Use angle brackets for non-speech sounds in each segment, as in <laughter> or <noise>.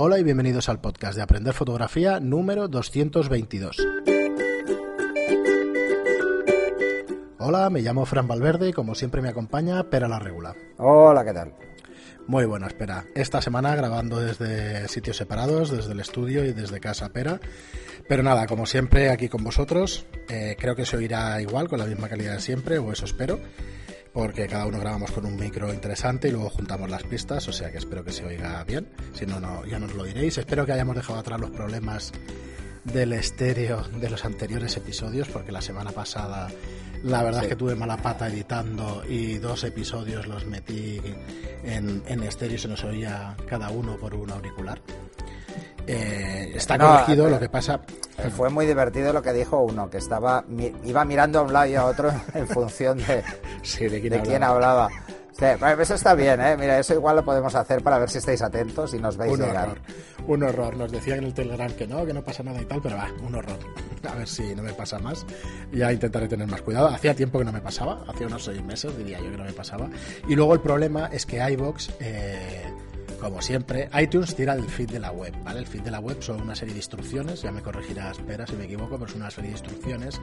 Hola y bienvenidos al podcast de Aprender Fotografía número 222. Hola, me llamo Fran Valverde y como siempre me acompaña Pera la Regula. Hola, ¿qué tal? Muy bueno, espera. Esta semana grabando desde sitios separados, desde el estudio y desde casa Pera. Pero nada, como siempre aquí con vosotros. Eh, creo que se oirá igual, con la misma calidad de siempre, o eso espero porque cada uno grabamos con un micro interesante y luego juntamos las pistas, o sea que espero que se oiga bien. Si no, no ya nos lo diréis. Espero que hayamos dejado atrás los problemas del estéreo de los anteriores episodios, porque la semana pasada la verdad es que tuve mala pata editando y dos episodios los metí en, en estéreo y se nos oía cada uno por un auricular. Eh, está corregido, lo que pasa. Fue muy divertido lo que dijo uno, que estaba iba mirando a un lado y a otro <laughs> en función de, de, quién, hablaba. eso está bien, ¿eh? Mira, eso igual lo podemos hacer para ver si estáis atentos y nos veis un llegar. Horror, un horror. Nos decían en el Telegram que no, que no pasa nada y tal, pero va, un horror. <laughs> A ver si no me pasa más. Ya intentaré tener más cuidado. Hacía tiempo que no me pasaba, hacía unos seis meses diría yo que no me pasaba. Y luego el problema es que iBox. Eh, como siempre, iTunes tira el feed de la web, ¿vale? El feed de la web son una serie de instrucciones, ya me corregirás, espera si me equivoco, pero es una serie de instrucciones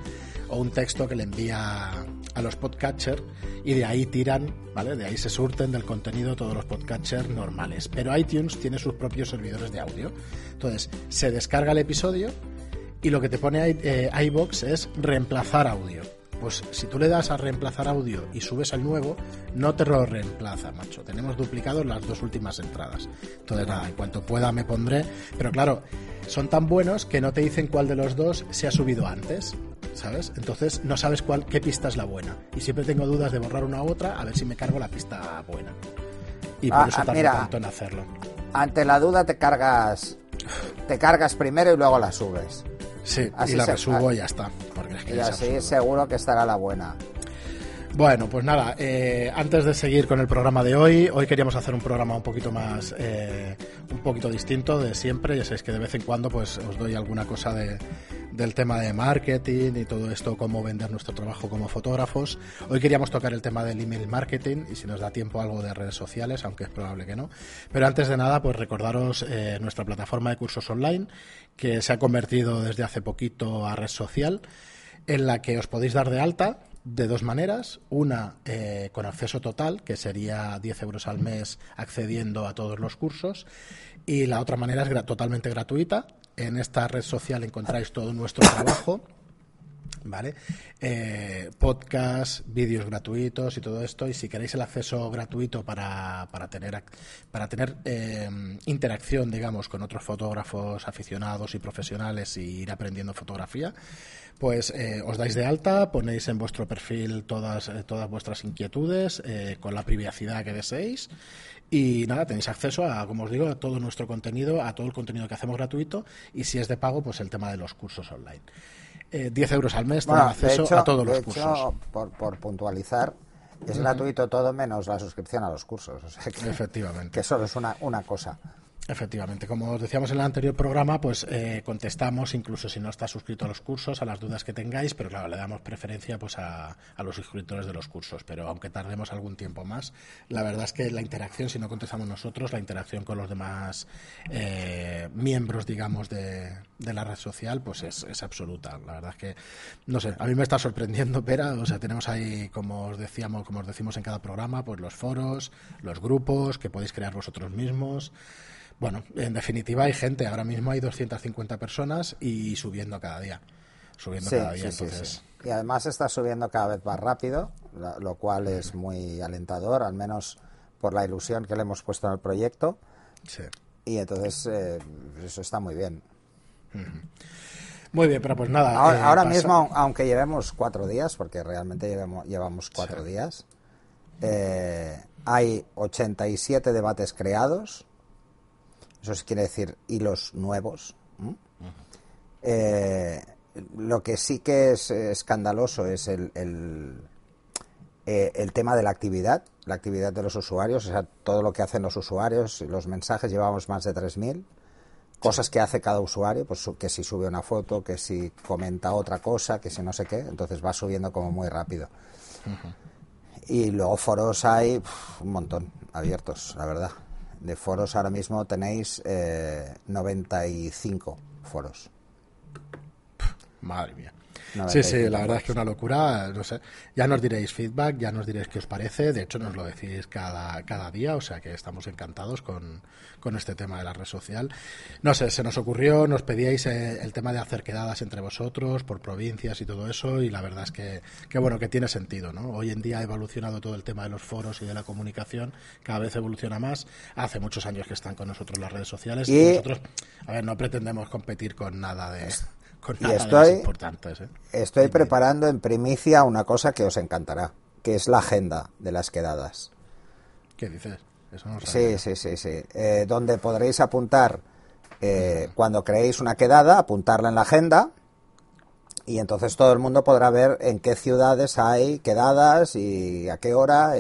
o un texto que le envía a los podcatchers y de ahí tiran, ¿vale? De ahí se surten del contenido todos los podcatchers normales. Pero iTunes tiene sus propios servidores de audio. Entonces, se descarga el episodio y lo que te pone eh, iBox es reemplazar audio pues si tú le das a reemplazar audio y subes al nuevo, no te lo reemplaza, macho. Tenemos duplicados las dos últimas entradas. Entonces, nada, en cuanto pueda me pondré. Pero claro, son tan buenos que no te dicen cuál de los dos se ha subido antes. ¿Sabes? Entonces no sabes cuál, qué pista es la buena. Y siempre tengo dudas de borrar una u otra a ver si me cargo la pista buena. Y por ah, eso ah, tardo tanto en hacerlo. Ante la duda te cargas te cargas primero y luego la subes. Sí, así y la resubo y ya está. Porque es que y así seguro que estará la buena. Bueno, pues nada, eh, antes de seguir con el programa de hoy, hoy queríamos hacer un programa un poquito más, eh, un poquito distinto de siempre. Ya sabéis que de vez en cuando pues os doy alguna cosa de, del tema de marketing y todo esto, cómo vender nuestro trabajo como fotógrafos. Hoy queríamos tocar el tema del email marketing y si nos da tiempo algo de redes sociales, aunque es probable que no. Pero antes de nada, pues recordaros eh, nuestra plataforma de cursos online que se ha convertido desde hace poquito a red social en la que os podéis dar de alta de dos maneras. Una eh, con acceso total, que sería 10 euros al mes accediendo a todos los cursos. Y la otra manera es totalmente gratuita. En esta red social encontráis todo nuestro trabajo. ¿Vale? Eh, podcast, vídeos gratuitos y todo esto. Y si queréis el acceso gratuito para, para tener, para tener eh, interacción, digamos, con otros fotógrafos aficionados y profesionales y ir aprendiendo fotografía, pues eh, os dais de alta, ponéis en vuestro perfil todas, eh, todas vuestras inquietudes eh, con la privacidad que deseéis y nada, tenéis acceso a, como os digo, a todo nuestro contenido, a todo el contenido que hacemos gratuito y si es de pago, pues el tema de los cursos online. 10 euros al mes, tenéis acceso a todos los cursos. Por, por puntualizar, es gratuito todo menos la suscripción a los cursos. O sea que, Efectivamente. Que solo es una, una cosa. Efectivamente, como os decíamos en el anterior programa, pues eh, contestamos, incluso si no está suscrito a los cursos, a las dudas que tengáis, pero claro, le damos preferencia pues a, los suscriptores de los cursos. Pero aunque tardemos algún tiempo más, la verdad es que la interacción, si no contestamos nosotros, la interacción con los demás eh, miembros, digamos, de, la red social, pues es, es, absoluta. La verdad es que, no sé, a mí me está sorprendiendo, Pera, o sea, tenemos ahí, como os decíamos, como os decimos en cada programa, pues los foros, los grupos que podéis crear vosotros mismos. Bueno, en definitiva hay gente, ahora mismo hay 250 personas y subiendo cada día. Subiendo cada día, entonces... Y además está subiendo cada vez más rápido, lo cual es muy alentador, al menos por la ilusión que le hemos puesto en el proyecto. Sí. Y entonces eh, eso está muy bien. Muy bien, pero pues nada. Ahora, eh, mismo, aunque llevemos cuatro días, porque realmente llevamos, llevamos cuatro días, eh, hay 87 debates creados eso quiere decir hilos nuevos. Eh, lo que sí que es escandaloso es el, eh, el, tema de la actividad, la actividad de los usuarios, o sea, todo lo que hacen los usuarios, los mensajes, llevamos más de 3.000. Cosas que hace cada usuario, pues que si sube una foto, que si comenta otra cosa, que si no sé qué, entonces va subiendo como muy rápido. Y luego foros hay un montón abiertos, la verdad de foros ahora mismo tenéis eh, 95 foros. Madre mía. Sí, sí, la verdad es que una locura, no sé. Ya nos diréis feedback, ya nos diréis qué os parece, de hecho nos lo decís cada, cada día, o sea que estamos encantados con, con este tema de la red social. No sé, se nos ocurrió, nos pedíais eh, el tema de hacer quedadas entre vosotros por provincias y todo eso, y la verdad es que, que, bueno, que tiene sentido, ¿no? Hoy en día ha evolucionado todo el tema de los foros y de la comunicación, cada vez evoluciona más. Hace muchos años que están con nosotros las redes sociales y, y nosotros, a ver, no pretendemos competir con nada de y estoy, ¿eh? estoy preparando en primicia una cosa que os encantará, que es la agenda de las quedadas. ¿Qué dices? sí, sí, sí, sí. Eh, donde podréis apuntar eh, cuando creéis una quedada, apuntarla en la agenda y entonces todo el mundo podrá ver en qué ciudades hay quedadas y a qué hora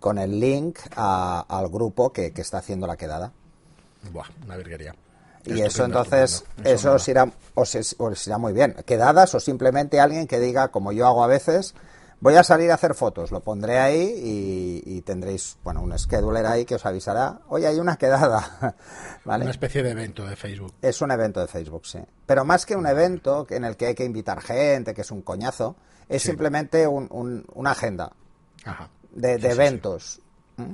con el link al grupo que, que, está haciendo la quedada. Buah, una virguería. Y eso entonces, eso, os, irá, os, irá muy bien. Quedadas o simplemente alguien que diga, como yo hago a veces, voy a salir a hacer fotos, lo pondré ahí y, tendréis, bueno, un scheduler ahí que os avisará, oye, hay una quedada. <laughs> ¿Vale? Una especie de evento de Facebook. Es un evento de Facebook, sí. Pero más que un evento en el que hay que invitar gente, que es un coñazo, es simplemente un, una agenda de, eventos. ¿Mm?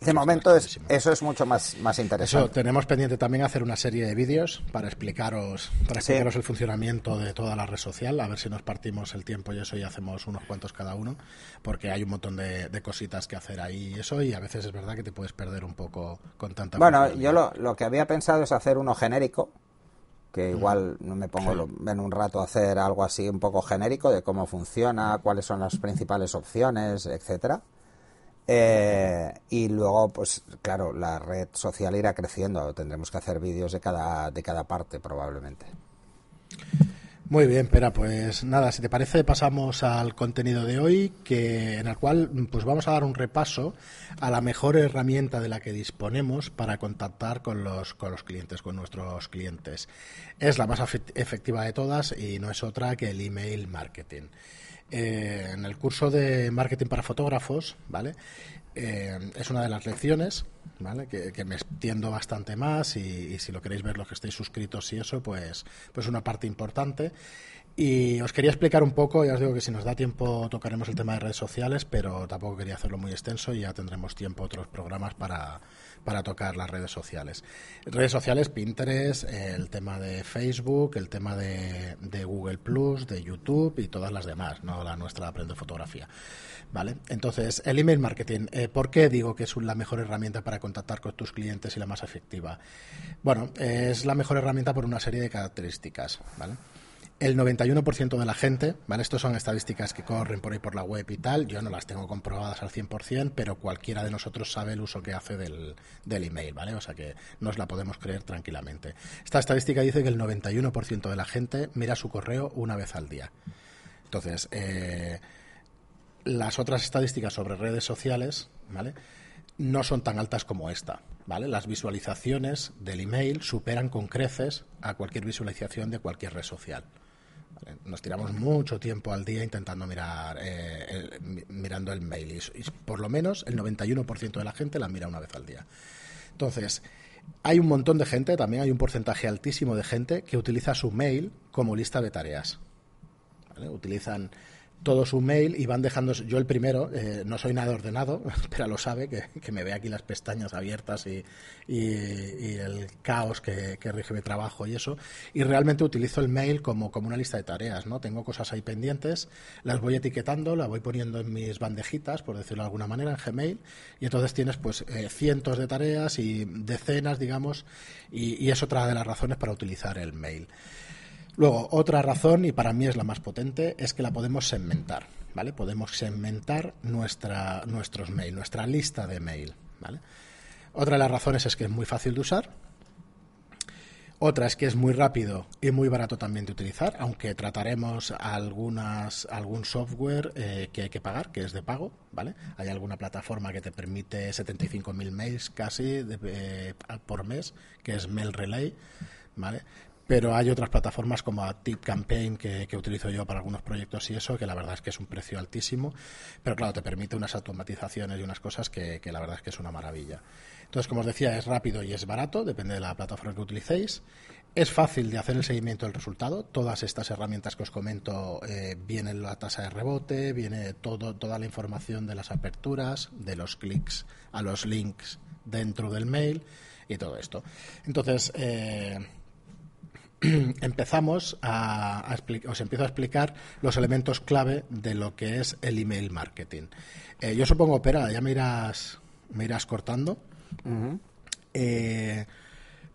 De momento es, eso es mucho más, más interesante. Eso, tenemos pendiente también hacer una serie de vídeos para explicaros, para explicaros el funcionamiento de toda la red social, a ver si nos partimos el tiempo y eso y hacemos unos cuantos cada uno, porque hay un montón de, cositas que hacer ahí y eso, y a veces es verdad que te puedes perder un poco con tanta... Bueno, yo lo, lo que había pensado es hacer uno genérico, que igual no me pongo en un rato a hacer algo así un poco genérico de cómo funciona, cuáles son las principales opciones, etcétera eh, y luego, pues claro, la red social irá creciendo. Tendremos que hacer vídeos de cada, de cada parte probablemente. Muy bien, Pera, pues nada, si te parece pasamos al contenido de hoy, que en el cual pues vamos a dar un repaso a la mejor herramienta de la que disponemos para contactar con los, con los clientes, con nuestros clientes. Es la más efectiva de todas y no es otra que el email marketing. Eh, en el curso de marketing para fotógrafos, ¿vale? Eh, es una de las lecciones, ¿vale? Que, me extiendo bastante más y, si lo queréis ver los que estéis suscritos y eso, pues, pues una parte importante. Y os quería explicar un poco, ya os digo que si nos da tiempo tocaremos el tema de redes sociales, pero tampoco quería hacerlo muy extenso y ya tendremos tiempo otros programas para, para tocar las redes sociales. Redes sociales, Pinterest, el tema de Facebook, el tema de, Google Plus, de YouTube y todas las demás, no la nuestra Aprende Fotografía. ¿Vale? Entonces, el email marketing, eh, ¿por qué digo que es la mejor herramienta para contactar con tus clientes y la más efectiva? Bueno, es la mejor herramienta por una serie de características, ¿vale? El 91% de la gente, ¿vale? Estos son estadísticas que corren por ahí por la web y tal, yo no las tengo comprobadas al 100%, pero cualquiera de nosotros sabe el uso que hace del, del email, ¿vale? O sea que nos la podemos creer tranquilamente. Esta estadística dice que el 91% de la gente mira su correo una vez al día. Entonces, eh, las otras estadísticas sobre redes sociales, ¿vale? No son tan altas como esta, ¿vale? Las visualizaciones del email superan con creces a cualquier visualización de cualquier red social. Nos tiramos mucho tiempo al día intentando mirar, eh, mirando el mail y, por lo menos el 91% de la gente la mira una vez al día. Entonces, hay un montón de gente, también hay un porcentaje altísimo de gente que utiliza su mail como lista de tareas. Utilizan todo su mail y van dejando. Yo el primero, eh, no soy nada ordenado, <laughs> pero lo sabe, que, me ve aquí las pestañas abiertas y, y, el caos que, rige mi trabajo y eso. Y realmente utilizo el mail como, como una lista de tareas, ¿no? Tengo cosas ahí pendientes, las voy etiquetando, las voy poniendo en mis bandejitas, por decirlo de alguna manera, en Gmail, y entonces tienes pues eh, cientos de tareas y decenas, digamos, y, y es otra de las razones para utilizar el mail. Luego, otra razón, y para mí es la más potente, es que la podemos segmentar, ¿vale? Podemos segmentar nuestra, nuestros mails, nuestra lista de mail, ¿vale? Otra de las razones es que es muy fácil de usar. Otra es que es muy rápido y muy barato también de utilizar, aunque trataremos algunas, algún software eh, que hay que pagar, que es de pago, ¿vale? Hay alguna plataforma que te permite 75.000 mails casi eh, por mes, que es Mail Relay, ¿vale? Pero hay otras plataformas como Tip Campaign que, utilizo yo para algunos proyectos y eso, que la verdad es que es un precio altísimo, pero claro, te permite unas automatizaciones y unas cosas que, la verdad es que es una maravilla. Entonces, como os decía, es rápido y es barato, depende de la plataforma que utilicéis. Es fácil de hacer el seguimiento del resultado. Todas estas herramientas que os comento eh, vienen la tasa de rebote, viene todo, toda la información de las aperturas, de los clics a los links dentro del mail y todo esto. Entonces, eh, <clears throat> empezamos a, os empiezo a explicar los elementos clave de lo que es el email marketing. Eh, yo supongo, opera, ya me irás, me irás cortando. eh,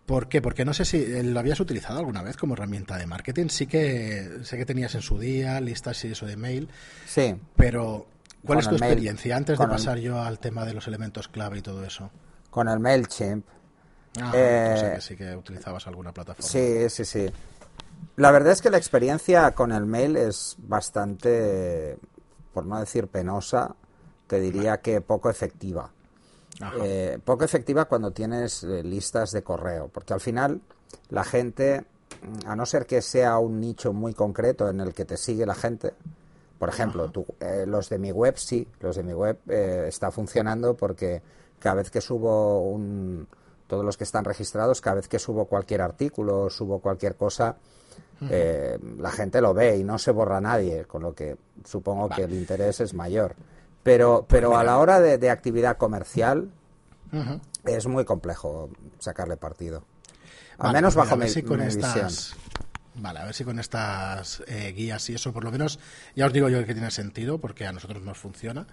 ¿Por qué? Porque no sé si eh, lo habías utilizado alguna vez como herramienta de marketing. Sí que sé que tenías en su día listas y eso de mail. Sí. Pero, ¿cuál es tu experiencia antes de pasar yo al tema de los elementos clave y todo eso? Con el MailChimp Ah, eh, que sí que utilizabas alguna plataforma. Sí, sí, sí. La verdad es que la experiencia con el mail es bastante, por no decir penosa, te diría que poco efectiva. Eh, poco efectiva cuando tienes eh, listas de correo, porque al final la gente, a no ser que sea un nicho muy concreto en el que te sigue la gente, por ejemplo, los de mi web sí, los de mi web está funcionando porque cada vez que subo un, todos los que están registrados, cada vez que subo cualquier artículo, subo cualquier cosa, eh, la gente lo ve y no se borra nadie, con lo que supongo que el interés es mayor. Pero, pero a la hora de, actividad comercial es muy complejo sacarle partido. Al menos pues bajo mi, visión. Vale, a ver si con estas eh, guías y eso, por lo menos, ya os digo yo que tiene sentido, porque a nosotros nos funciona,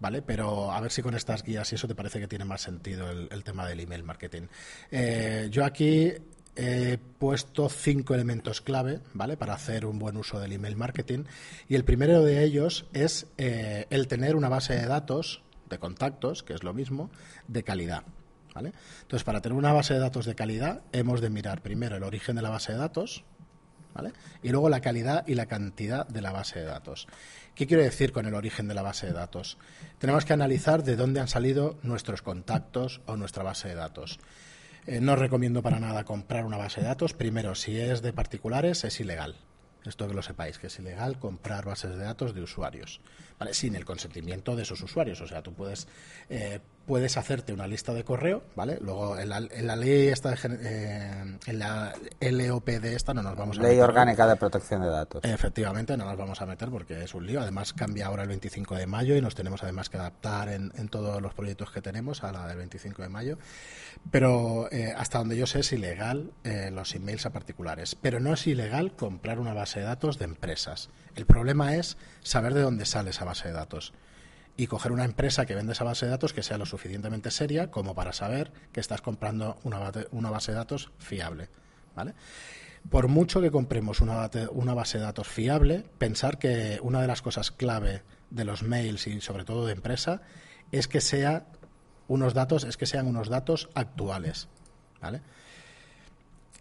¿vale? Pero a ver si con estas guías y eso te parece que tiene más sentido el, tema del email marketing. Eh, yo aquí he puesto cinco elementos clave, ¿vale? Para hacer un buen uso del email marketing. Y el primero de ellos es eh, el tener una base de datos de contactos, que es lo mismo, de calidad. ¿Vale? Entonces, para tener una base de datos de calidad, hemos de mirar primero el origen de la base de datos, y luego la calidad y la cantidad de la base de datos. ¿Qué quiero decir con el origen de la base de datos? Tenemos que analizar de dónde han salido nuestros contactos o nuestra base de datos. Eh, no recomiendo para nada comprar una base de datos. Primero, si es de particulares, es ilegal. Esto que lo sepáis, que es ilegal comprar bases de datos de usuarios, sin el consentimiento de esos usuarios. O sea, tú puedes eh, puedes hacerte una lista de correo, ¿vale? Luego en la, ley esta, eh, en la LOPD esta no nos vamos a Ley Orgánica de Protección de Datos. Efectivamente, no nos vamos a meter porque es un lío. Además cambia ahora el 25 de mayo y nos tenemos además que adaptar en, todos los proyectos que tenemos a la del 25 de mayo. Pero eh, hasta donde yo sé es ilegal eh, los emails a particulares. Pero no es ilegal comprar una base de datos de empresas. El problema es saber de dónde sale esa base de datos y coger una empresa que vende esa base de datos que sea lo suficientemente seria como para saber que estás comprando una, una base de datos fiable. ¿vale? Por mucho que compremos una, una base de datos fiable, pensar que una de las cosas clave de los mails y sobre todo de empresa es que sea unos datos, es que sean unos datos actuales. ¿vale?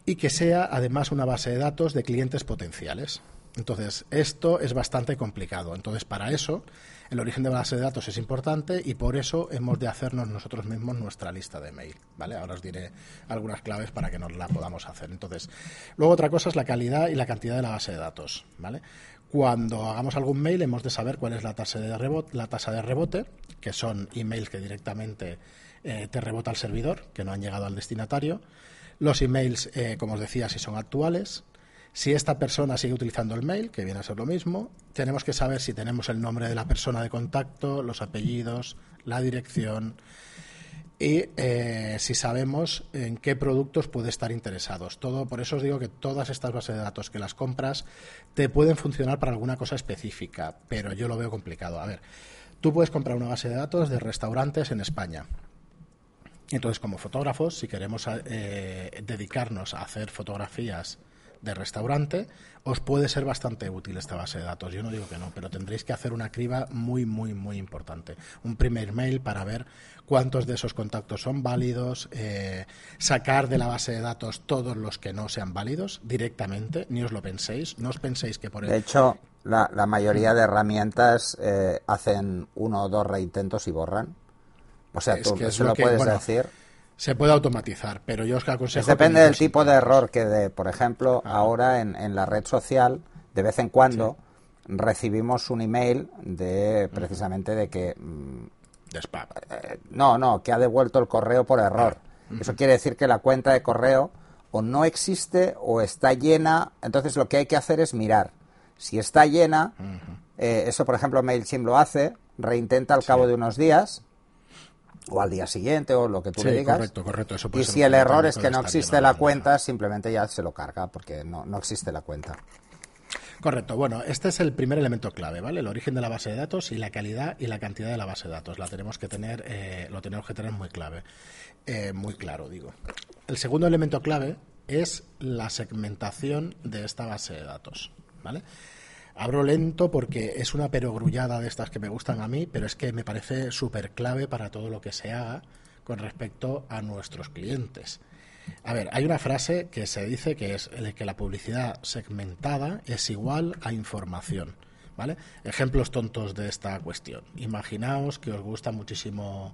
Y que sea además una base de datos de clientes potenciales. Entonces, esto es bastante complicado. Entonces, para eso el origen de base de datos es importante y por eso hemos de hacernos nosotros mismos nuestra lista de mail. ¿vale? Ahora os diré algunas claves para que nos la podamos hacer. Entonces, luego otra cosa es la calidad y la cantidad de la base de datos. ¿vale? Cuando hagamos algún mail hemos de saber cuál es la tasa de rebote, la tasa de rebote que son emails que directamente eh, te rebota el servidor, que no han llegado al destinatario. Los emails, eh, como os decía, si son actuales, si esta persona sigue utilizando el mail, que viene a ser lo mismo, tenemos que saber si tenemos el nombre de la persona de contacto, los apellidos, la dirección y eh, si sabemos en qué productos puede estar interesados. Todo, por eso os digo que todas estas bases de datos que las compras te pueden funcionar para alguna cosa específica, pero yo lo veo complicado. A ver, tú puedes comprar una base de datos de restaurantes en España. Entonces, como fotógrafos, si queremos eh, dedicarnos a hacer fotografías de restaurante, os puede ser bastante útil esta base de datos. Yo no digo que no, pero tendréis que hacer una criba muy, muy, muy importante. Un primer mail para ver cuántos de esos contactos son válidos, eh, sacar de la base de datos todos los que no sean válidos directamente, ni os lo penséis, no os penséis que por el... De hecho, la, mayoría de herramientas eh, hacen uno o dos reintentos y borran. O sea, tú lo, puedes decir. Se puede automatizar, pero yo os aconsejo... depende del tipo de error que, de, por ejemplo, ah. ahora en, en, la red social, de vez en cuando recibimos un email de precisamente de que... Mm, de spam. Eh, no, no, que ha devuelto el correo por error. Ah. Eso quiere decir que la cuenta de correo o no existe o está llena. Entonces lo que hay que hacer es mirar. Si está llena, eh, eso por ejemplo MailChimp lo hace, reintenta al cabo de unos días o al día siguiente o lo que tú le digas. Correcto, correcto. y si el error es que no existe la cuenta, simplemente ya se lo carga porque no, no existe la cuenta. Correcto. Bueno, este es el primer elemento clave, ¿vale? El origen de la base de datos y la calidad y la cantidad de la base de datos. La tenemos que tener, eh, lo tenemos que tener muy clave, eh, muy claro, digo. El segundo elemento clave es la segmentación de esta base de datos, ¿vale? Abro lento porque es una perogrullada de estas que me gustan a mí, pero es que me parece súper clave para todo lo que se haga con respecto a nuestros clientes. A ver, hay una frase que se dice que es que la publicidad segmentada es igual a información. ¿Vale? Ejemplos tontos de esta cuestión. Imaginaos que os gusta muchísimo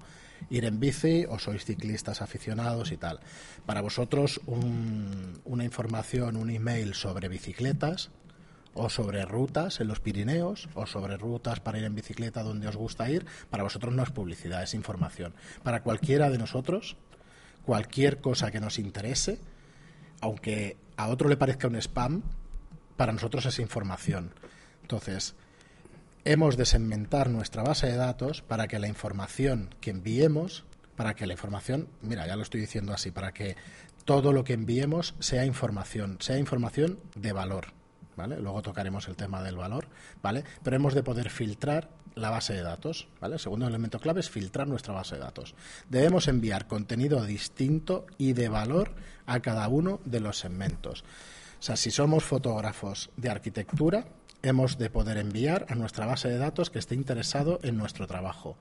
ir en bici o sois ciclistas aficionados y tal. Para vosotros una información, un email sobre bicicletas o sobre rutas en los Pirineos o sobre rutas para ir en bicicleta donde os gusta ir, para vosotros no es publicidad, es información. Para cualquiera de nosotros, cualquier cosa que nos interese, aunque a otro le parezca un spam, para nosotros es información. Entonces, hemos de segmentar nuestra base de datos para que la información que enviemos, para que la información, mira, ya lo estoy diciendo así, para que todo lo que enviemos sea información, sea información de valor. ¿Vale? Luego tocaremos el tema del valor, ¿vale? Pero hemos de poder filtrar la base de datos, ¿vale? El segundo elemento clave es filtrar nuestra base de datos. Debemos enviar contenido distinto y de valor a cada uno de los segmentos. O sea, si somos fotógrafos de arquitectura, hemos de poder enviar a nuestra base de datos que esté interesado en nuestro trabajo.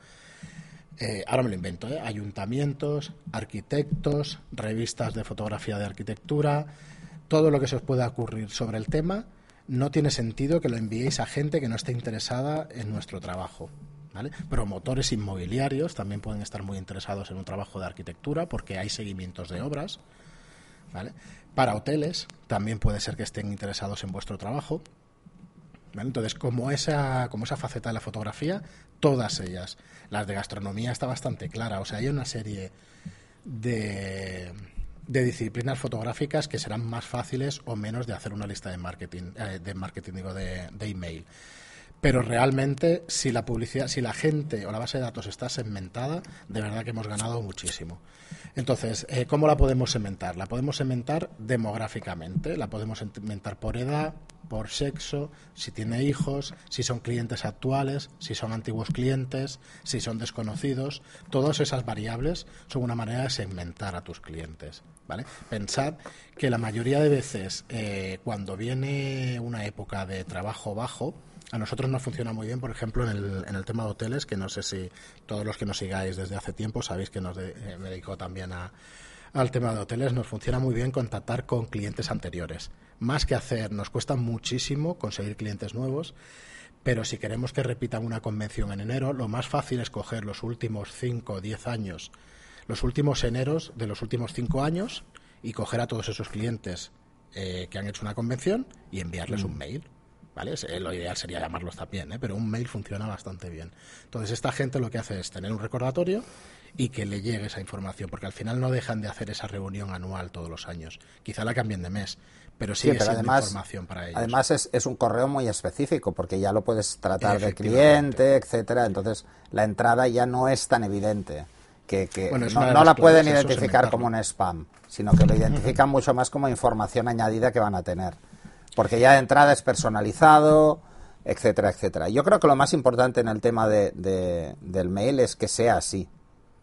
Eh, ahora me lo invento, ¿eh? ayuntamientos, arquitectos, revistas de fotografía de arquitectura, todo lo que se os pueda ocurrir sobre el tema no tiene sentido que lo enviéis a gente que no esté interesada en nuestro trabajo. Promotores inmobiliarios también pueden estar muy interesados en un trabajo de arquitectura porque hay seguimientos de obras. Para hoteles también puede ser que estén interesados en vuestro trabajo. Entonces, como esa, como esa faceta de la fotografía, todas ellas. Las de gastronomía está bastante clara. O sea, hay una serie de de disciplinas fotográficas que serán más fáciles o menos de hacer una lista de marketing, eh, de marketing digo, de, de email. Pero realmente, si la publicidad, si la gente o la base de datos está segmentada, de verdad que hemos ganado muchísimo. Entonces, eh, ¿cómo la podemos segmentar? La podemos segmentar demográficamente, la podemos segmentar por edad, por sexo, si tiene hijos, si son clientes actuales, si son antiguos clientes, si son desconocidos. Todas esas variables son una manera de segmentar a tus clientes. ¿vale? Pensad que la mayoría de veces, eh, cuando viene una época de trabajo bajo, a nosotros nos funciona muy bien, por ejemplo, en el, en el tema de hoteles, que no sé si todos los que nos sigáis desde hace tiempo sabéis que nos eh, me dedico también a, al tema de hoteles, nos funciona muy bien contactar con clientes anteriores. Más que hacer, nos cuesta muchísimo conseguir clientes nuevos, pero si queremos que repitan una convención en enero, lo más fácil es coger los últimos 5 o 10 años, los últimos eneros de los últimos 5 años y coger a todos esos clientes eh, que han hecho una convención y enviarles un mm. mail ¿vale? Lo ideal sería llamarlos también, ¿eh? pero un mail funciona bastante bien. Entonces, esta gente lo que hace es tener un recordatorio y que le llegue esa información, porque al final no dejan de hacer esa reunión anual todos los años. Quizá la cambien de mes, pero sigue sí, además, información para ellos. Además, es, es, un correo muy específico, porque ya lo puedes tratar de cliente, etcétera. Entonces, la entrada ya no es tan evidente. Que, no, la pueden identificar como un spam, sino que lo identifican mucho más como información añadida que van a tener porque ya de entrada es personalizado, etcétera, etcétera. Yo creo que lo más importante en el tema de, del mail es que sea así.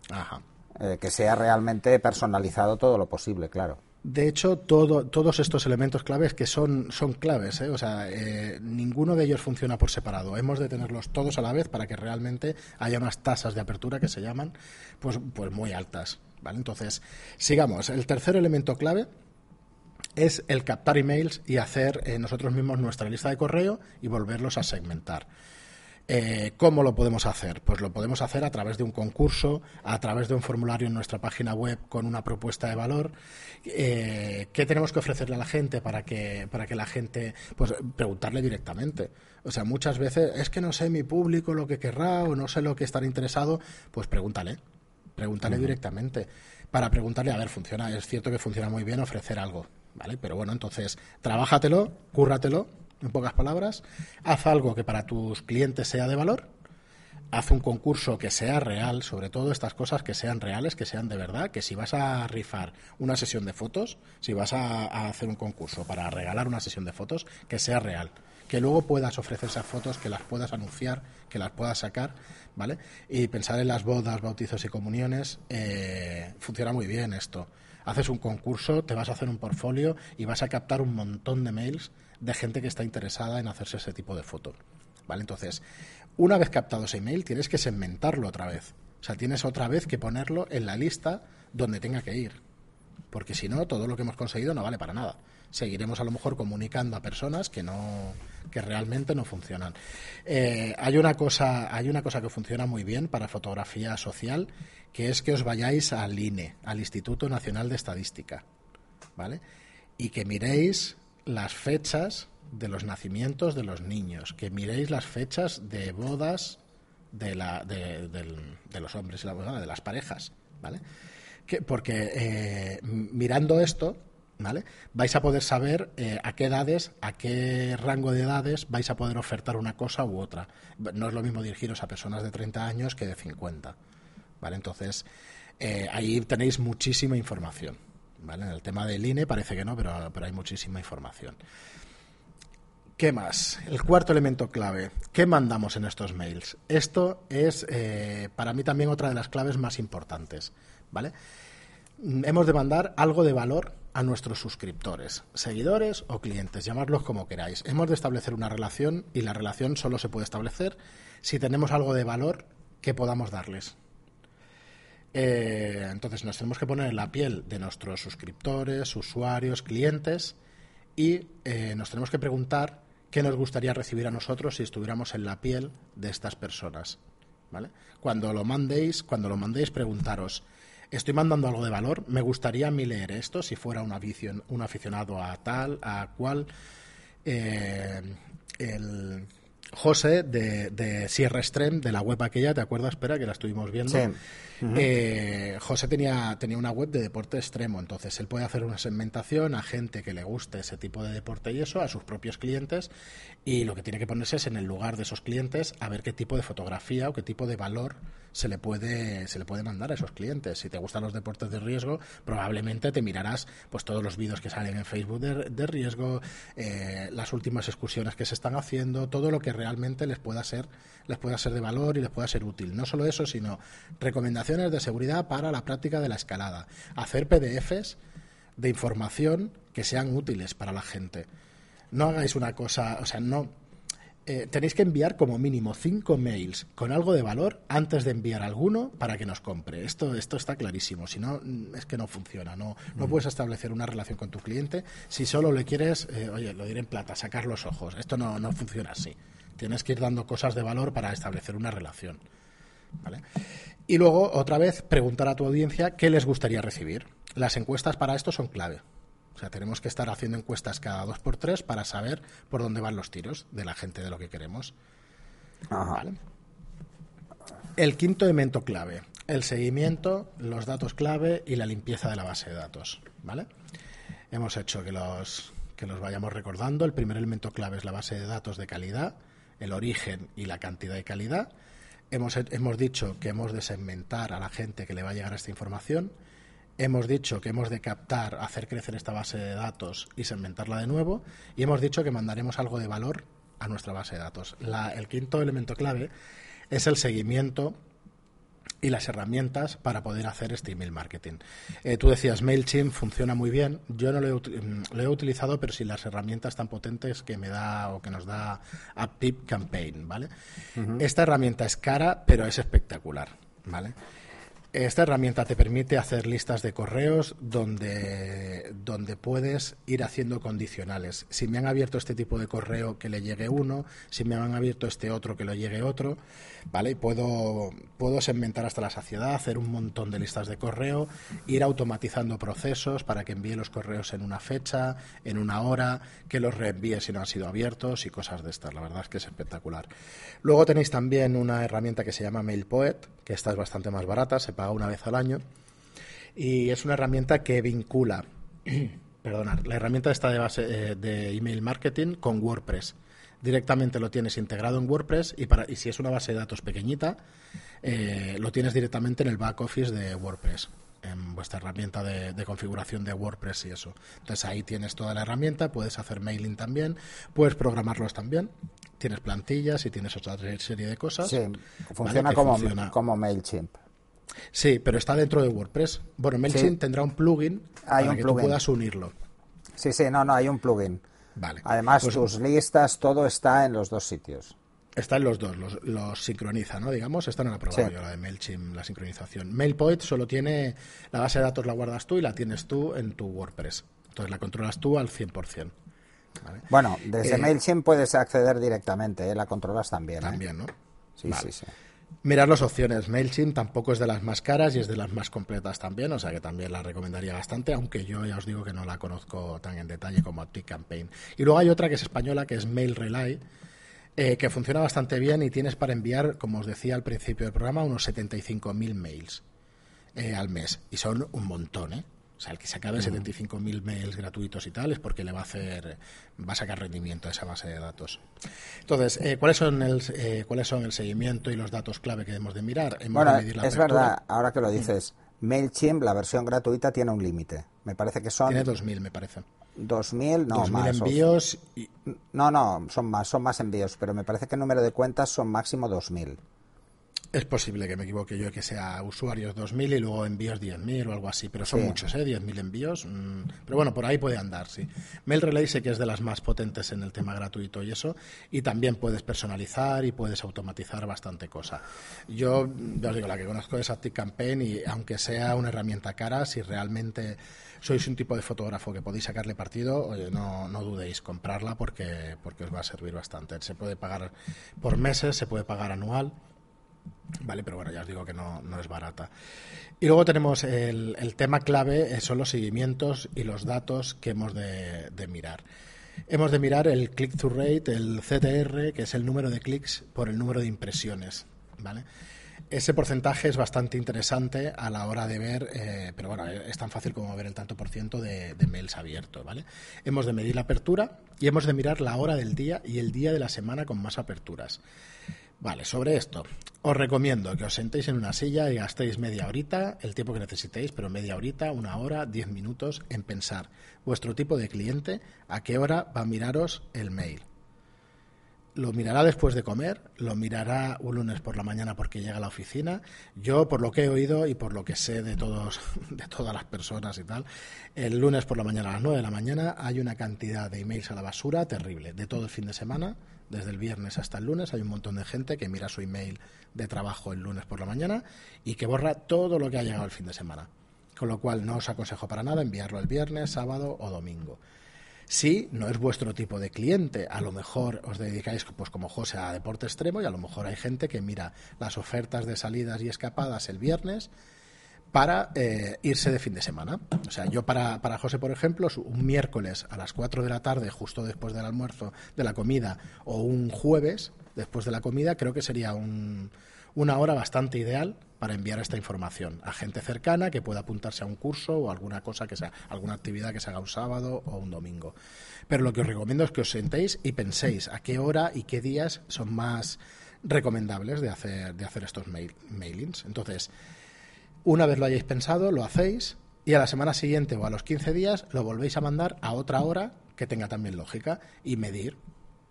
Ajá. Eh, que sea realmente personalizado todo lo posible, claro. De hecho, todo, todos estos elementos claves que son, son claves, ¿eh? o sea, eh, ninguno de ellos funciona por separado. Hemos de tenerlos todos a la vez para que realmente haya unas tasas de apertura que se llaman, pues, pues muy altas. ¿vale? Entonces, sigamos. El tercer elemento clave es el captar emails y hacer eh, nosotros mismos nuestra lista de correo y volverlos a segmentar. Eh, ¿Cómo lo podemos hacer? Pues lo podemos hacer a través de un concurso, a través de un formulario en nuestra página web con una propuesta de valor. Eh, ¿Qué tenemos que ofrecerle a la gente para que, para que la gente, pues preguntarle directamente? O sea, muchas veces es que no sé mi público lo que querrá o no sé lo que estará interesado, pues pregúntale, pregúntale directamente. Para preguntarle, a ver, funciona, es cierto que funciona muy bien ofrecer algo, ¿vale? Pero bueno, entonces, trabájatelo, cúrratelo en pocas palabras, haz algo que para tus clientes sea de valor, haz un concurso que sea real, sobre todo estas cosas que sean reales, que sean de verdad, que si vas a rifar una sesión de fotos, si vas a, hacer un concurso para regalar una sesión de fotos, que sea real, que luego puedas ofrecer esas fotos, que las puedas anunciar, que las puedas sacar, ¿vale? Y pensar en las bodas, bautizos y comuniones, eh, funciona muy bien esto. Haces un concurso, te vas a hacer un portfolio y vas a captar un montón de mails de gente que está interesada en hacerse ese tipo de foto. ¿Vale? Entonces, una vez captado ese email, tienes que segmentarlo otra vez. O sea, tienes otra vez que ponerlo en la lista donde tenga que ir. Porque si no, todo lo que hemos conseguido no vale para nada. Seguiremos a lo mejor comunicando a personas que no, que realmente no funcionan. Eh, hay una cosa, hay una cosa que funciona muy bien para fotografía social, que es que os vayáis al INE, al Instituto Nacional de Estadística, ¿vale? Y que miréis las fechas de los nacimientos de los niños, que miréis las fechas de bodas de, la, de, los hombres y la, de las parejas, ¿vale? Que, porque eh, mirando esto, ¿vale? Vais a poder saber eh, a qué edades, a qué rango de edades vais a poder ofertar una cosa u otra. No es lo mismo dirigiros a personas de 30 años que de 50, ¿vale? Entonces, eh, ahí tenéis muchísima información. En el tema del INE parece que no, pero, hay muchísima información. ¿Qué más? El cuarto elemento clave. ¿Qué mandamos en estos mails? Esto es para mí también otra de las claves más importantes. ¿Vale? Hemos de mandar algo de valor a nuestros suscriptores, seguidores o clientes, llamarlos como queráis. Hemos de establecer una relación y la relación solo se puede establecer si tenemos algo de valor que podamos darles. Eh, entonces nos tenemos que poner en la piel de nuestros suscriptores, usuarios, clientes y eh, nos tenemos que preguntar qué nos gustaría recibir a nosotros si estuviéramos en la piel de estas personas. ¿vale? Cuando lo mandéis, cuando lo mandéis, preguntaros, estoy mandando algo de valor, me gustaría a mí leer esto si fuera un, aficionado a tal, a cual. Eh, el, José de, Sierra Extreme, de la web aquella, ¿te acuerdas? Espera, que la estuvimos viendo. Eh, José tenía, tenía una web de deporte extremo, entonces él puede hacer una segmentación a gente que le guste ese tipo de deporte y eso, a sus propios clientes, y lo que tiene que ponerse es en el lugar de esos clientes a ver qué tipo de fotografía o qué tipo de valor se le puede se le puede mandar a esos clientes. Si te gustan los deportes de riesgo, probablemente te mirarás pues todos los vídeos que salen en Facebook de, riesgo, eh, las últimas excursiones que se están haciendo, todo lo que realmente les pueda ser les pueda ser de valor y les pueda ser útil. No solo eso, sino recomendaciones de seguridad para la práctica de la escalada, hacer PDFs de información que sean útiles para la gente. No hagáis una cosa, o sea, no eh, tenéis que enviar como mínimo cinco mails con algo de valor antes de enviar alguno para que nos compre. Esto, esto está clarísimo. Si no, mm, es que no funciona. No, no mm. puedes establecer una relación con tu cliente si solo le quieres, eh, oye, lo diré en plata, sacar los ojos. Esto no, no funciona así. Tienes que ir dando cosas de valor para establecer una relación. ¿Vale? Y luego, otra vez, preguntar a tu audiencia qué les gustaría recibir. Las encuestas para esto son clave. O sea, tenemos que estar haciendo encuestas cada dos por tres para saber por dónde van los tiros de la gente de lo que queremos. El quinto elemento clave, el seguimiento, los datos clave y la limpieza de la base de datos. ¿Vale? Hemos hecho que los, que los vayamos recordando. El primer elemento clave es la base de datos de calidad, el origen y la cantidad de calidad. Hemos, hemos dicho que hemos de segmentar a la gente que le va a llegar esta información hemos dicho que hemos de captar, hacer crecer esta base de datos y segmentarla de nuevo, y hemos dicho que mandaremos algo de valor a nuestra base de datos. el quinto elemento clave es el seguimiento y las herramientas para poder hacer este email marketing. Eh, tú decías MailChimp funciona muy bien. Yo no lo he, mm, lo he, utilizado, pero sin las herramientas tan potentes que me da o que nos da AppTip Campaign, ¿vale? Esta herramienta es cara, pero es espectacular, ¿vale? Esta herramienta te permite hacer listas de correos donde, donde puedes ir haciendo condicionales. Si me han abierto este tipo de correo que le llegue uno, si me han abierto este otro que le llegue otro, ¿vale? puedo, puedo segmentar hasta la saciedad, hacer un montón de listas de correo, ir automatizando procesos para que envíe los correos en una fecha, en una hora, que los reenvíe si no han sido abiertos y cosas de estas. La verdad es que es espectacular. Luego tenéis también una herramienta que se llama MailPoet, que esta es bastante más barata, paga una vez al año. Y es una herramienta que vincula, <clears throat> perdonad, la herramienta está de base eh, de email marketing con WordPress. Directamente lo tienes integrado en WordPress y, para, y si es una base de datos pequeñita, eh, lo tienes directamente en el back office de WordPress en vuestra herramienta de, de, configuración de WordPress y eso. Entonces ahí tienes toda la herramienta, puedes hacer mailing también, puedes programarlos también, tienes plantillas y tienes otra serie de cosas. Sí, funciona, ¿vale? como, funciona como MailChimp. Sí, pero está dentro de WordPress. Bueno, MailChimp sí. tendrá un plugin hay para un que plugin. tú puedas unirlo. Sí, sí, no, no, hay un plugin. Vale. Además, Pues- tus listas, todo está en los dos sitios. Está en los dos, los, los sincroniza, ¿no? Digamos, esta no la he probado Sí. yo, la de MailChimp, la sincronización. MailPoet solo tiene, la base de datos la guardas tú y la tienes tú en tu WordPress. Entonces la controlas tú al 100%. ¿vale? Bueno, desde Eh, MailChimp puedes acceder directamente, ¿eh? la controlas también. ¿eh? También, ¿no? Sí, Vale. sí, sí. Mirar las opciones. MailChimp tampoco es de las más caras y es de las más completas también, o sea que también la recomendaría bastante, aunque yo ya os digo que no la conozco tan en detalle como ActiveCampaign. Y luego hay otra que es española, que es MailRelay, eh, que funciona bastante bien y tienes para enviar, como os decía al principio del programa, unos 75.000 mails eh, al mes. Y son un montón, ¿eh? O sea, el que se acabe 75.000 mails gratuitos y tal es porque le va a hacer, va a sacar rendimiento a esa base de datos. Entonces, eh, ¿cuáles son el, eh, cuáles son el seguimiento y los datos clave que debemos de mirar? Hemos Bueno, medir la es apertura. verdad, ahora que lo dices, MailChimp, la versión gratuita, tiene un límite. Me parece que son Tiene 2.000, me parece. 2.000, no 2.000 más. envíos y, No, no, son más, son más envíos, pero me parece que el número de cuentas son máximo 2.000. Es posible que me equivoque yo, que sea usuarios 2.000 y luego envíos 10.000 o algo así, pero son Sí. muchos, ¿eh? 10.000 envíos. mm, pero bueno, por ahí puede andar, sí. Mail Relay sé que es de las más potentes en el tema gratuito y eso, y también puedes personalizar y puedes automatizar bastante cosa. Yo, ya os digo, la que conozco es ActiveCampaign y aunque sea una herramienta cara, si realmente sois un tipo de fotógrafo que podéis sacarle partido, oye, no, no dudéis comprarla porque, porque os va a servir bastante. Se puede pagar por meses, se puede pagar anual. Vale, pero bueno, ya os digo que no, no es barata. Y luego tenemos el, tema clave, eh, son los seguimientos y los datos que hemos de, de mirar. Hemos de mirar el click-through rate, el CTR, que es el número de clics por el número de impresiones. ¿vale? Ese porcentaje es bastante interesante a la hora de ver, eh, pero bueno, es tan fácil como ver el tanto por ciento de, de mails abiertos, ¿vale? Hemos de medir la apertura y hemos de mirar la hora del día y el día de la semana con más aperturas. Vale, sobre esto, os recomiendo que os sentéis en una silla y gastéis media horita, el tiempo que necesitéis, pero media horita, una hora, diez minutos en pensar vuestro tipo de cliente, a qué hora va a miraros el mail. Lo mirará después de comer, lo mirará un lunes por la mañana porque llega a la oficina. Yo, por lo que he oído y por lo que sé de todos, <laughs> de todas las personas y tal, el lunes por la mañana a las 9 de la mañana hay una cantidad de emails a la basura terrible. De todo el fin de semana, desde el viernes hasta el lunes, hay un montón de gente que mira su email de trabajo el lunes por la mañana y que borra todo lo que ha llegado el fin de semana. Con lo cual no os aconsejo para nada enviarlo el viernes, sábado o domingo. Si no es vuestro tipo de cliente, a lo mejor os dedicáis, pues como José, a deporte extremo y a lo mejor hay gente que mira las ofertas de salidas y escapadas el viernes para eh, irse de fin de semana. O sea, yo para, para José, por ejemplo, un miércoles a las 4 de la tarde, justo después del almuerzo, de la comida, o un jueves después de la comida, creo que sería un, una hora bastante ideal para enviar esta información a gente cercana que pueda apuntarse a un curso o alguna cosa que sea, alguna actividad que se haga un sábado o un domingo. Pero lo que os recomiendo es que os sentéis y penséis a qué hora y qué días son más recomendables de hacer, de hacer estos mail, mailings. Entonces, una vez lo hayáis pensado, lo hacéis y a la semana siguiente o a los 15 días lo volvéis a mandar a otra hora que tenga también lógica y medir,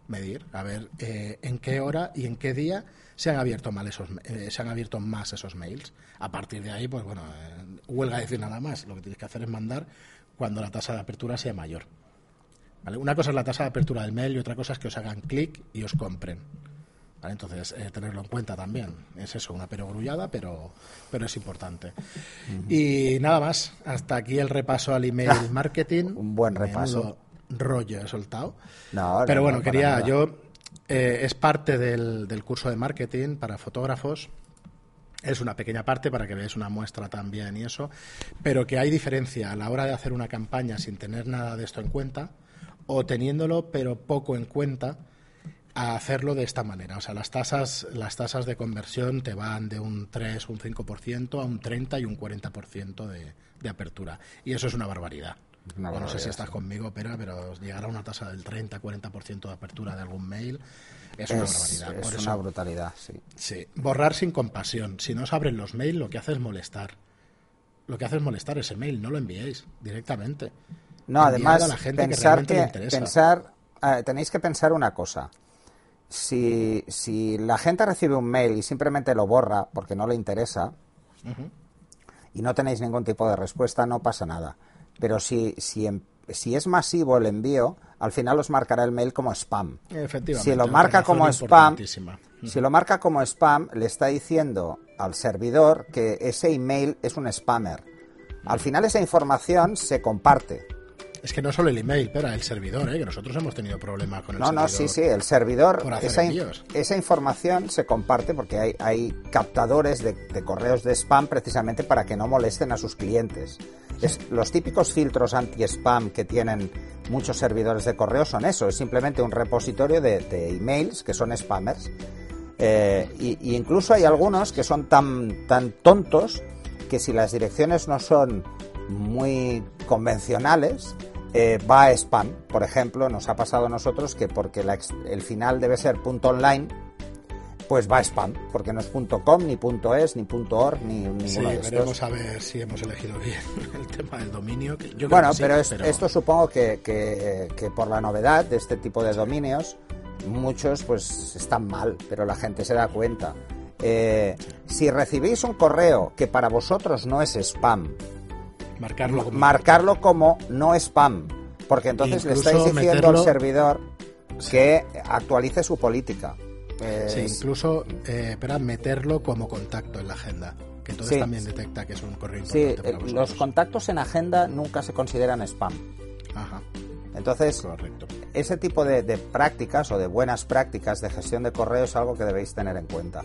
medir, a ver eh, en qué hora y en qué día se han abierto mal esos, eh, se han abierto más esos mails. A partir de ahí, pues bueno, eh, huelga decir nada más. Lo que tenéis que hacer es mandar cuando la tasa de apertura sea mayor. ¿Vale? Una cosa es la tasa de apertura del mail y otra cosa es que os hagan clic y os compren. Entonces, eh, tenerlo en cuenta también. Es eso, una perogrullada, pero, pero es importante. Y nada más, hasta aquí el repaso al email <laughs> marketing. Un buen repaso. Rollo he soltado. No, pero no, bueno, no, quería, yo, eh, es parte del, del curso de marketing para fotógrafos. Es una pequeña parte para que veáis una muestra también y eso, pero que hay diferencia a la hora de hacer una campaña sin tener nada de esto en cuenta o teniéndolo pero poco en cuenta a hacerlo de esta manera. O sea, las tasas, las tasas de conversión te van de un 3, un 5% a un 30 y un 40% de, de apertura. Y eso es una barbaridad. Una Bueno, no sé si estás conmigo, pero, pero llegar a una tasa del 30-40% de apertura de algún mail es una barbaridad. es Por una eso, brutalidad, sí. sí, borrar sin compasión. Si no os abren los mails, lo que hace es molestar. Lo que hace es molestar ese mail, no lo enviéis directamente. No, Enviad además, a la gente pensar que, pensar, eh, tenéis que pensar una cosa. Si, si la gente recibe un mail y simplemente lo borra porque no le interesa y no tenéis ningún tipo de respuesta, no pasa nada. Pero si, si, em- si es masivo el envío, al final os marcará el mail como spam. Efectivamente. Si lo marca como spam, si lo marca como spam, le está diciendo al servidor que ese email es un spammer. Al final esa información se comparte. Es que no solo el email, pero el servidor, ¿eh? que nosotros hemos tenido problemas con el No, servidor. no, sí, sí, el servidor, esa, esa información se comparte porque hay, hay captadores de, de correos de spam precisamente para que no molesten a sus clientes. Los típicos filtros anti-spam que tienen muchos servidores de correo son eso, es simplemente un repositorio de, emails que son spammers. Eh, y, incluso hay algunos que son tan, tan tontos que si las direcciones no son muy convencionales, eh, va a spam. Por ejemplo, nos ha pasado a nosotros que porque el final debe ser punto .online, pues va a spam, porque no es .com, ni .es, ni .org, ni ninguno Sí, de estos. veremos a ver si hemos elegido bien <laughs> el tema del dominio. que yo creo Bueno, que sí, pero, es- esto supongo que, que- que por la novedad de este tipo de dominios, muchos pues están mal, pero la gente se da cuenta. Eh, si recibís un correo que para vosotros no es spam, marcarlo como marcarlo como no spam, porque entonces le estáis diciendo al servidor que actualice su política. Eh, Sí, incluso, eh, espera, meterlo como contacto en la agenda. Que entonces Sí. también detecta que es un correo sí, importante para eh, vosotros. los contactos en agenda nunca se consideran spam. Ajá, Entonces, correcto. ese tipo de, de prácticas o de buenas prácticas de gestión de correo es algo que debéis tener en cuenta.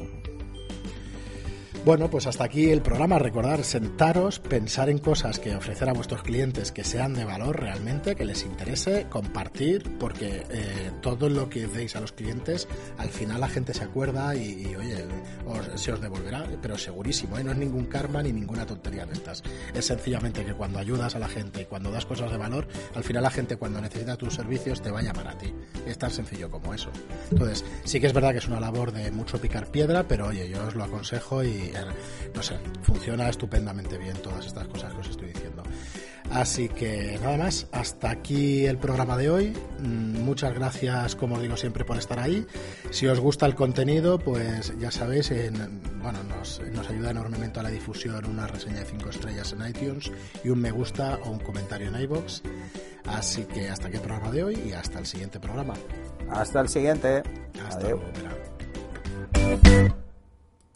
Bueno, pues hasta aquí el programa. Recordar, sentaros, pensar en cosas que ofrecer a vuestros clientes que sean de valor realmente, que les interese, compartir, porque eh, todo lo que deis a los clientes, al final la gente se acuerda y, oye, os- se os devolverá, pero segurísimo, ¿eh? no es ningún karma ni ninguna tontería de estas. Es sencillamente que cuando ayudas a la gente y cuando das cosas de valor, al final la gente cuando necesita tus servicios te va a llamar a ti. Es tan sencillo como eso. Entonces, sí que es verdad que es una labor de mucho picar piedra, pero oye, yo os lo aconsejo y no sé, funciona estupendamente bien todas estas cosas que os estoy diciendo. Así que nada más, hasta aquí el programa de hoy. Mm, Muchas gracias, como os digo siempre, por estar ahí. Si os gusta el contenido, pues ya sabéis, en- bueno, nos, nos ayuda enormemente a la difusión una reseña de 5 estrellas en iTunes y un me gusta o un comentario en iBox. Así que hasta aquí el programa de hoy y hasta el siguiente programa. Hasta el siguiente. Hasta Adeu. luego.